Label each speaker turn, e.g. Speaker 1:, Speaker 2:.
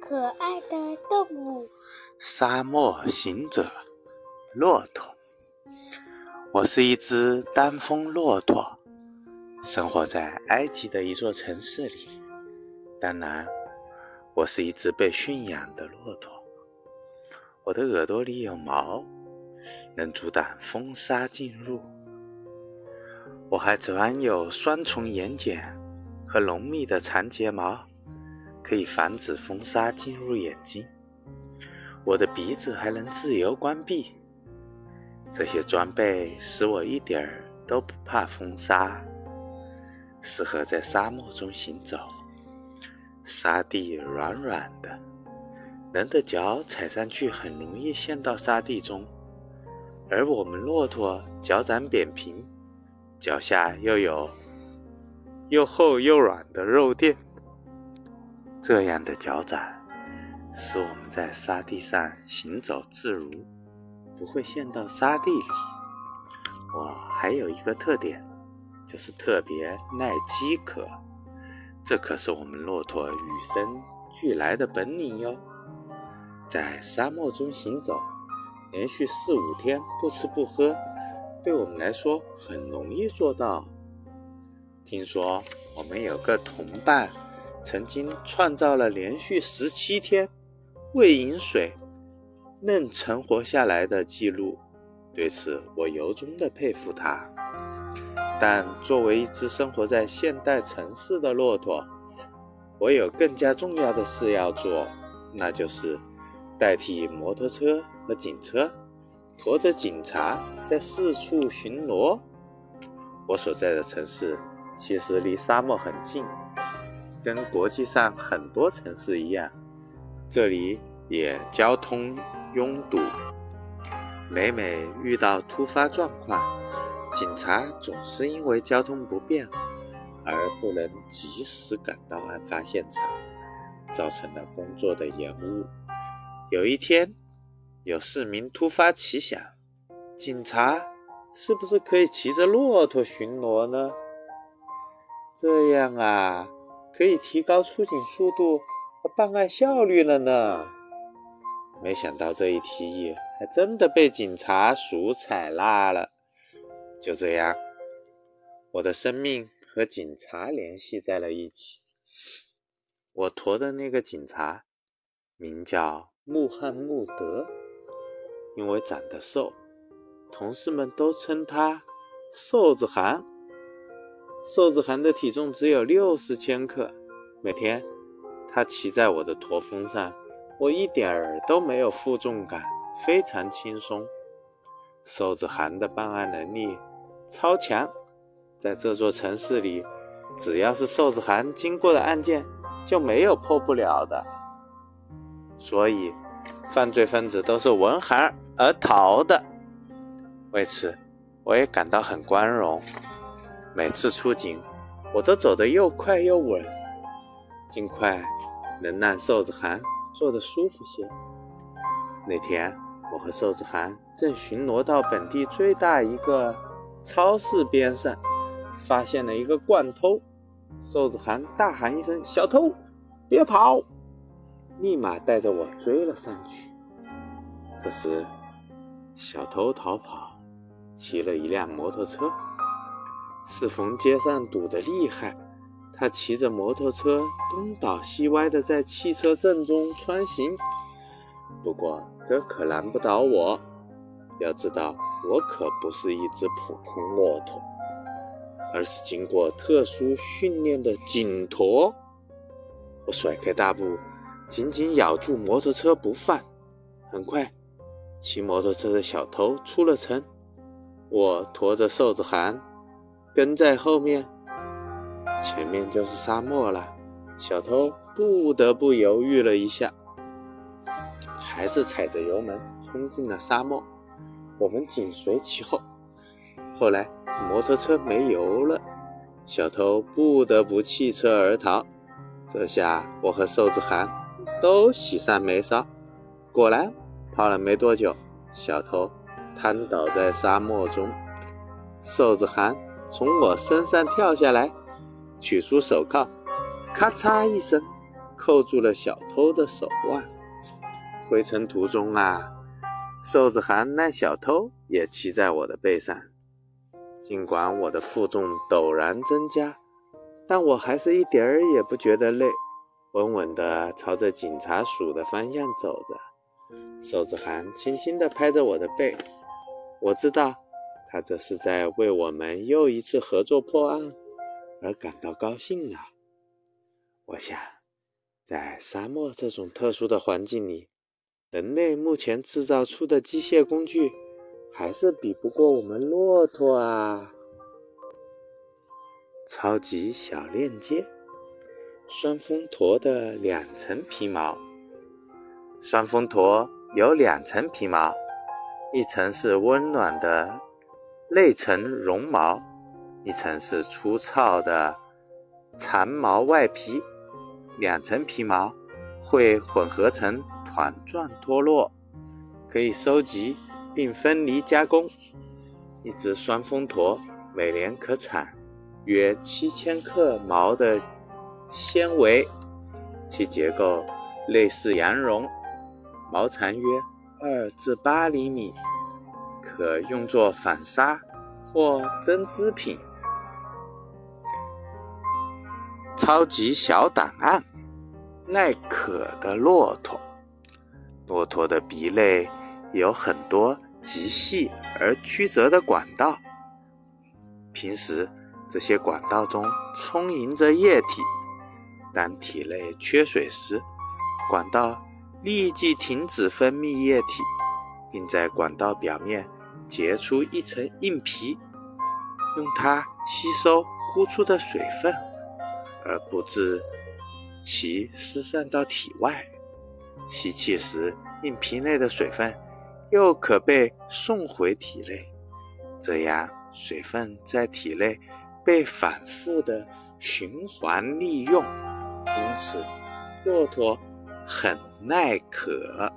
Speaker 1: 可爱的动物，
Speaker 2: 沙漠行者，骆驼。我是一只单峰骆驼，生活在埃及的一座城市里。当然，我是一只被驯养的骆驼。我的耳朵里有毛，能阻挡风沙进入。我还长有双重眼睑和浓密的长睫毛。可以防止风沙进入眼睛，我的鼻子还能自由关闭。这些装备使我一点儿都不怕风沙，适合在沙漠中行走。沙地软软的，人的脚踩上去很容易陷到沙地中，而我们骆驼脚掌扁平，脚下又有又厚又软的肉垫。这样的脚掌使我们在沙地上行走自如，不会陷到沙地里。我还有一个特点，就是特别耐饥渴，这可是我们骆驼与生俱来的本领哟。在沙漠中行走，连续四五天不吃不喝，对我们来说很容易做到。听说我们有个同伴。曾经创造了连续十七天未饮水仍存活下来的记录，对此我由衷的佩服他。但作为一只生活在现代城市的骆驼，我有更加重要的事要做，那就是代替摩托车和警车，驮着警察在四处巡逻。我所在的城市其实离沙漠很近。跟国际上很多城市一样，这里也交通拥堵。每每遇到突发状况，警察总是因为交通不便而不能及时赶到案发现场，造成了工作的延误。有一天，有市民突发奇想：警察是不是可以骑着骆驼巡逻呢？这样啊。可以提高出警速度和办案效率了呢。没想到这一提议还真的被警察署采纳了。就这样，我的生命和警察联系在了一起。我驮的那个警察名叫穆罕默德，因为长得瘦，同事们都称他“瘦子韩”。瘦子涵的体重只有六十千克，每天他骑在我的驼峰上，我一点儿都没有负重感，非常轻松。瘦子涵的办案能力超强，在这座城市里，只要是瘦子涵经过的案件，就没有破不了的。所以，犯罪分子都是闻寒而逃的。为此，我也感到很光荣。每次出警，我都走得又快又稳，尽快能让瘦子涵坐得舒服些。那天，我和瘦子涵正巡逻到本地最大一个超市边上，发现了一个惯偷。瘦子涵大喊一声：“小偷，别跑！”立马带着我追了上去。这时，小偷逃跑，骑了一辆摩托车。适逢街上堵得厉害，他骑着摩托车东倒西歪的在汽车阵中穿行。不过这可难不倒我，要知道我可不是一只普通骆驼，而是经过特殊训练的警驼。我甩开大步，紧紧咬住摩托车不放。很快，骑摩托车的小偷出了城，我驮着瘦子涵。跟在后面，前面就是沙漠了。小偷不得不犹豫了一下，还是踩着油门冲进了沙漠。我们紧随其后。后来摩托车没油了，小偷不得不弃车而逃。这下我和瘦子涵都喜上眉梢。果然，跑了没多久，小偷瘫倒在沙漠中。瘦子涵。从我身上跳下来，取出手铐，咔嚓一声，扣住了小偷的手腕。回程途中啊，瘦子涵那小偷也骑在我的背上。尽管我的负重陡然增加，但我还是一点儿也不觉得累，稳稳地朝着警察署的方向走着。瘦子涵轻轻地拍着我的背，我知道他这是在为我们又一次合作破案而感到高兴啊。我想，在沙漠这种特殊的环境里，人类目前制造出的机械工具。还是比不过我们骆驼啊！超级小链接，双峰驼的两层皮毛。双峰驼有两层皮毛，一层是温暖的内层绒毛，一层是粗糙的长毛外皮。两层皮毛会混合成团状脱落，可以收集。并分离加工，一只双峰驼每年可产约七千克毛的纤维，其结构类似羊绒，毛长约二至八厘米，可用作纺纱或针织品。超级小档案：耐渴的骆驼，骆驼的鼻内。有很多极细而曲折的管道，平时这些管道中充盈着液体。当体内缺水时，管道立即停止分泌液体，并在管道表面结出一层硬皮，用它吸收呼出的水分，而不致其失散到体外。吸气时，硬皮内的水分。又可被送回体内，这样水分在体内被反复的循环利用，因此骆驼很耐渴。